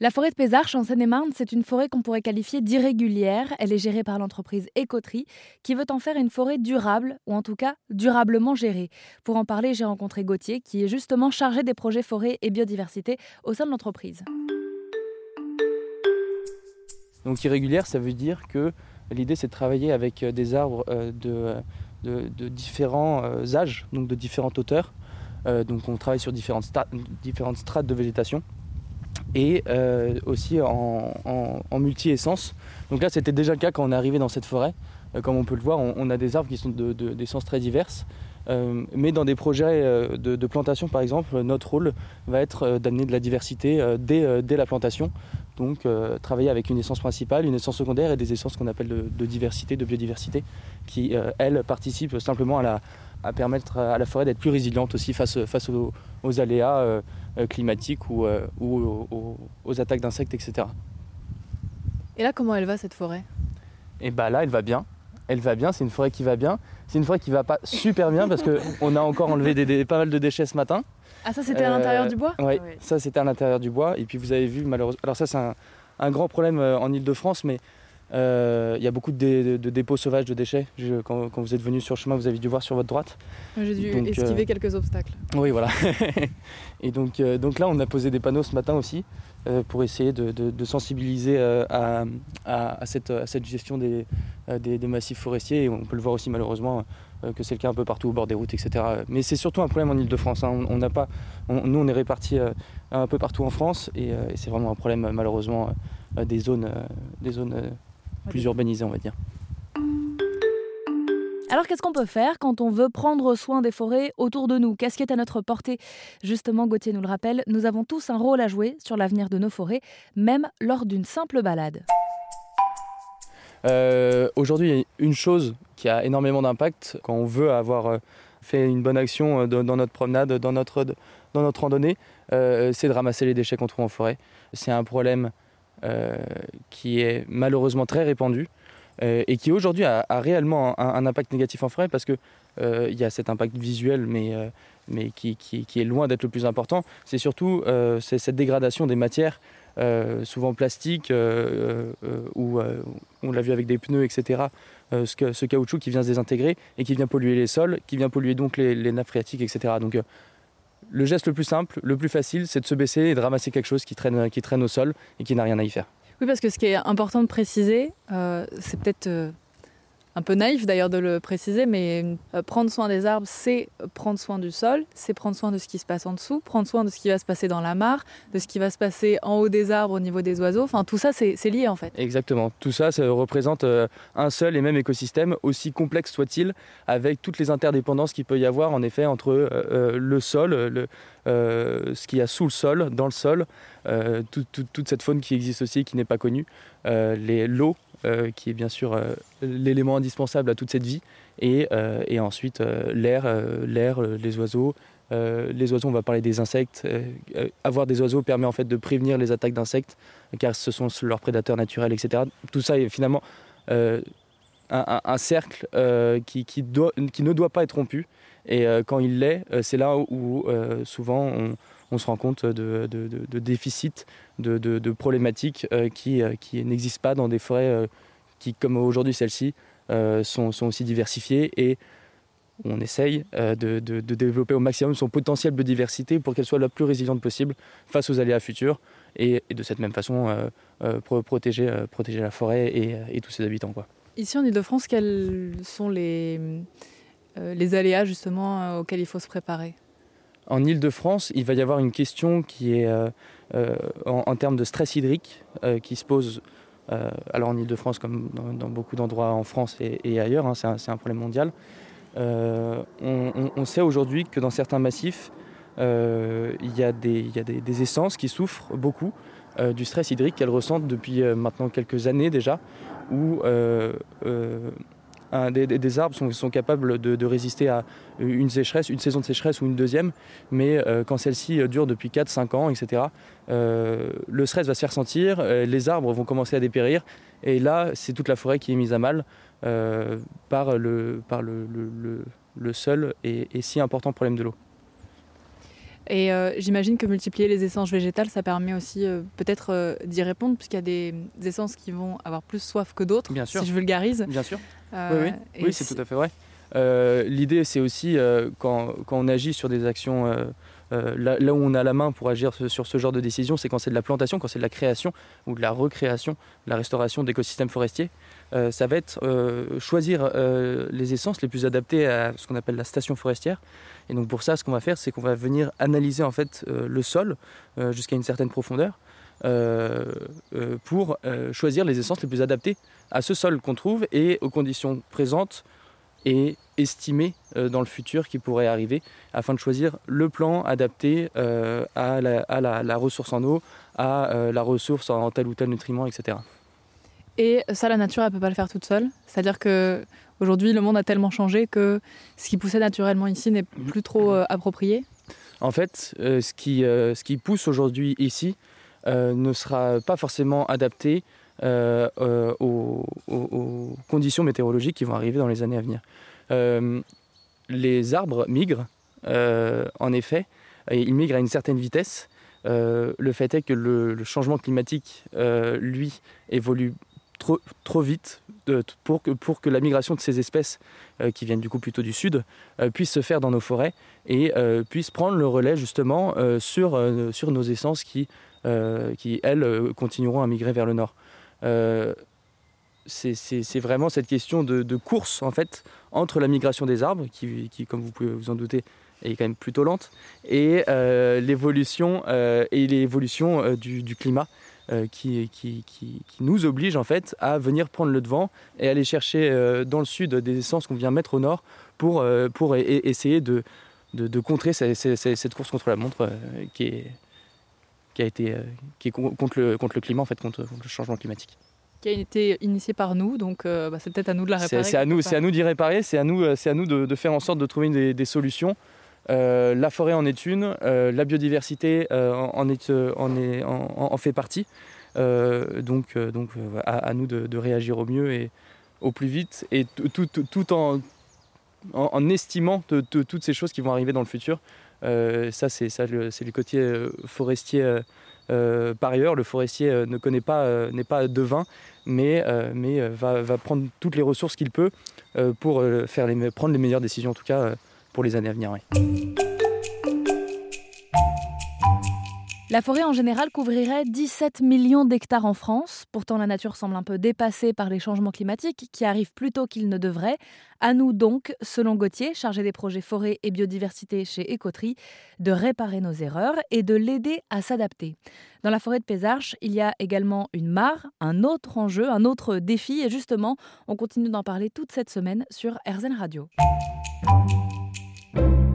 La forêt de Pézarche en Seine-et-Marne, c'est une forêt qu'on pourrait qualifier d'irrégulière. Elle est gérée par l'entreprise Écoterie qui veut en faire une forêt durable, ou en tout cas durablement gérée. Pour en parler, j'ai rencontré Gauthier qui est justement chargé des projets forêt et biodiversité au sein de l'entreprise. Donc irrégulière, ça veut dire que l'idée c'est de travailler avec euh, des arbres euh, de, différents euh, âges, donc de différentes hauteurs. donc on travaille sur différentes strates de végétation et euh, aussi en, multi-essence. Donc là, c'était déjà le cas quand on est arrivé dans cette forêt. Euh, comme on peut le voir, on, a des arbres qui sont d'essence très diverses. Euh, mais dans des projets de, plantation, par exemple, notre rôle va être d'amener de la diversité dès, dès, la plantation. Donc travailler avec une essence principale, une essence secondaire et des essences qu'on appelle de, diversité, de biodiversité, qui, elles, participent simplement à, la, à permettre à la forêt d'être plus résiliente aussi face, face aux aléas climatiques ou, euh, aux, attaques d'insectes, etc. Et là, comment elle va cette forêt? Et bah là, elle va bien. Elle va bien, c'est une forêt qui va bien. C'est une forêt qui va pas super bien parce qu'on a encore enlevé des, pas mal de déchets ce matin. Ah ça c'était à l'intérieur du bois? Oui, ça c'était à l'intérieur du bois. Et puis vous avez vu malheureusement... Alors ça c'est un, un, grand problème euh, en Ile-de-France, mais euh, il y a beaucoup de, dépôts sauvages de déchets. quand, vous êtes venu sur le chemin, vous avez dû voir sur votre droite. J'ai dû esquiver euh, quelques obstacles. Oui, voilà. et donc, euh, donc là, on a posé des panneaux ce matin aussi pour essayer de, sensibiliser à, cette, gestion des, massifs forestiers. Et on peut le voir aussi malheureusement que c'est le cas un peu partout au bord des routes, etc. Mais c'est surtout un problème en Ile-de-France. Hein. On, n'a pas, nous, on est répartis un peu partout en France et, et c'est vraiment un problème malheureusement des zones, des zones plus urbanisé, on va dire. Alors qu'est-ce qu'on peut faire quand on veut prendre soin des forêts autour de nous? Qu'est-ce qui est à notre portée Justement, Gauthier nous le rappelle, nous avons tous un rôle à jouer sur l'avenir de nos forêts, même lors d'une simple balade. Euh, aujourd'hui, il y a une chose qui a énormément d'impact quand on veut avoir euh, fait une bonne action euh, dans notre promenade, dans notre, dans notre randonnée, c'est de ramasser les déchets qu'on trouve en forêt. C'est un problème euh, qui est malheureusement très répandu euh, et qui aujourd'hui a, réellement un, impact négatif en forêt parce que euh, il y a cet impact visuel mais, mais qui, qui, est loin d'être le plus important. C'est surtout cette dégradation des matières, souvent plastiques, ou on l'a vu avec des pneus, etc. Ce, ce, caoutchouc qui vient se désintégrer et qui vient polluer les sols, qui vient polluer donc les, les nappes phréatiques, etc. Donc le geste le plus simple, le plus facile, c'est de se baisser et de ramasser quelque chose qui traîne, qui traîne au sol et qui n'a rien à y faire. Oui, parce que ce qui est important de préciser, euh, c'est peut-être euh, un peu naïf d'ailleurs de le préciser, mais euh, prendre soin des arbres, c'est prendre soin du sol, c'est prendre soin de ce qui se passe en dessous, prendre soin de ce qui va se passer dans la mare, de ce qui va se passer en haut des arbres au niveau des oiseaux. Enfin, tout ça, c'est lié en fait. Exactement. Tout ça, ça représente euh, un seul et même écosystème, aussi complexe soit-il, avec toutes les interdépendances qu'il peut y avoir en effet entre euh, le sol, ce qu'il y a sous le sol, dans le sol, toute cette faune qui existe aussi et qui n'est pas connue, l'eau euh, qui est bien sûr euh, l'élément indispensable à toute cette vie, et, euh, ensuite l'air, l'air, les oiseaux. les oiseaux, on va parler des insectes. avoir des oiseaux permet en fait de prévenir les attaques d'insectes, car ce sont leurs prédateurs naturels, etc. Tout ça est finalement un, cercle qui, qui, qui, ne doit pas être rompu. Et quand il l'est, c'est là où, souvent on, on, se rend compte de, déficits de, problématiques euh, qui, euh, qui n'existent pas dans des forêts euh, qui, comme aujourd'hui celle-ci, sont, aussi diversifiées et on essaye de, développer au maximum son potentiel de diversité pour qu'elle soit la plus résiliente possible face aux aléas futurs et, de cette même façon protéger, la forêt et, tous ses habitants. Ici en Ile-de-France, quels sont les, les aléas justement auxquels il faut se préparer? En Ile-de-France, il va y avoir une question qui est euh, en, termes de stress hydrique euh, qui se pose euh, alors en Ile-de-France comme dans, beaucoup d'endroits en France et, ailleurs, hein, c'est un, problème mondial. On, sait aujourd'hui que dans certains massifs, il y a, des, essences qui souffrent beaucoup du stress hydrique qu'elles ressentent depuis maintenant quelques années déjà, où des, arbres sont, capables de, résister à une sécheresse, une saison de sécheresse ou une deuxième, mais euh, quand celle-ci dure depuis 4-5 ans, etc., euh, le stress va se faire sentir, euh, les arbres vont commencer à dépérir, et là, c'est toute la forêt qui est mise à mal par, le, par le, seul et, si important problème de l'eau. Et j'imagine que multiplier les essences végétales, ça permet aussi peut-être d'y répondre, puisqu'il y a des, essences qui vont avoir plus soif que d'autres, si je vulgarise. Bien sûr. oui, oui, oui c'est tout à fait vrai. L'idée, c'est aussi quand, quand, on agit sur des actions euh, là, où on a la main pour agir sur ce genre de décision, c'est quand c'est de la plantation, quand c'est de la création ou de la recréation, de la restauration d'écosystèmes forestiers. Euh, ça va être euh, choisir les essences les plus adaptées à ce qu'on appelle la station forestière. Et donc pour ça, ce qu'on va faire, c'est qu'on va venir analyser en fait le sol jusqu'à une certaine profondeur. pour choisir les essences les plus adaptées à ce sol qu'on trouve et aux conditions présentes et estimé euh, dans le futur qui pourrait arriver afin de choisir le plan adapté euh, à, la, ressource en eau, à euh, la ressource en tel ou tel nutriment, etc. Et ça, la nature, elle ne peut pas le faire toute seule. C'est-à-dire que aujourd'hui, le monde a tellement changé que ce qui poussait naturellement ici n'est plus trop approprié. En fait, ce, qui, ce qui pousse aujourd'hui ici ne sera pas forcément adapté aux, aux, conditions météorologiques qui vont arriver dans les années à venir. Euh, les arbres migrent, euh, en effet, et ils migrent à une certaine vitesse. Euh, le fait est que le, changement climatique, lui, évolue trop, trop vite pour, que, pour que la migration de ces espèces, qui viennent du coup plutôt du sud, puisse se faire dans nos forêts et puisse prendre le relais justement sur, sur nos essences qui, qui, elles, continueront à migrer vers le nord. C'est vraiment cette question de, course en fait entre la migration des arbres, qui, comme vous pouvez vous en douter, est quand même plutôt lente, et euh, l'évolution euh, et l'évolution euh, du, climat qui, qui, nous oblige en fait à venir prendre le devant et aller chercher dans le sud des essences qu'on vient mettre au nord pour, pour essayer de, de, contrer cette, course contre la montre qui est qui a été qui est contre le, contre le climat en fait contre le changement climatique qui a été initié par nous, donc euh, bah, c'est peut-être à nous de la réparer. C'est à nous, c'est à nous d'y réparer, c'est à nous, euh, c'est à nous de, faire en sorte de trouver des, solutions. Euh, la forêt en est une, la biodiversité en, est, en, fait partie. donc, à, nous de, réagir au mieux et au plus vite, et tout, en, estimant toutes ces choses qui vont arriver dans le futur. ça, c'est le côté forestier euh, par ailleurs, le forestier euh, euh, n'est pas devin, mais, va, prendre toutes les ressources qu'il peut pour prendre les meilleures décisions, en tout cas pour les années à venir. La forêt en général couvrirait 17 millions d'hectares en France. Pourtant, la nature semble un peu dépassée par les changements climatiques qui arrivent plus tôt qu'ils ne devraient. À nous donc, selon Gauthier, chargé des projets forêt et biodiversité chez Écoterie, de réparer nos erreurs et de l'aider à s'adapter. Dans la forêt de Pézarches, il y a également une mare, un autre enjeu, un autre défi. Et justement, on continue d'en parler toute cette semaine sur RZN Radio. Thank you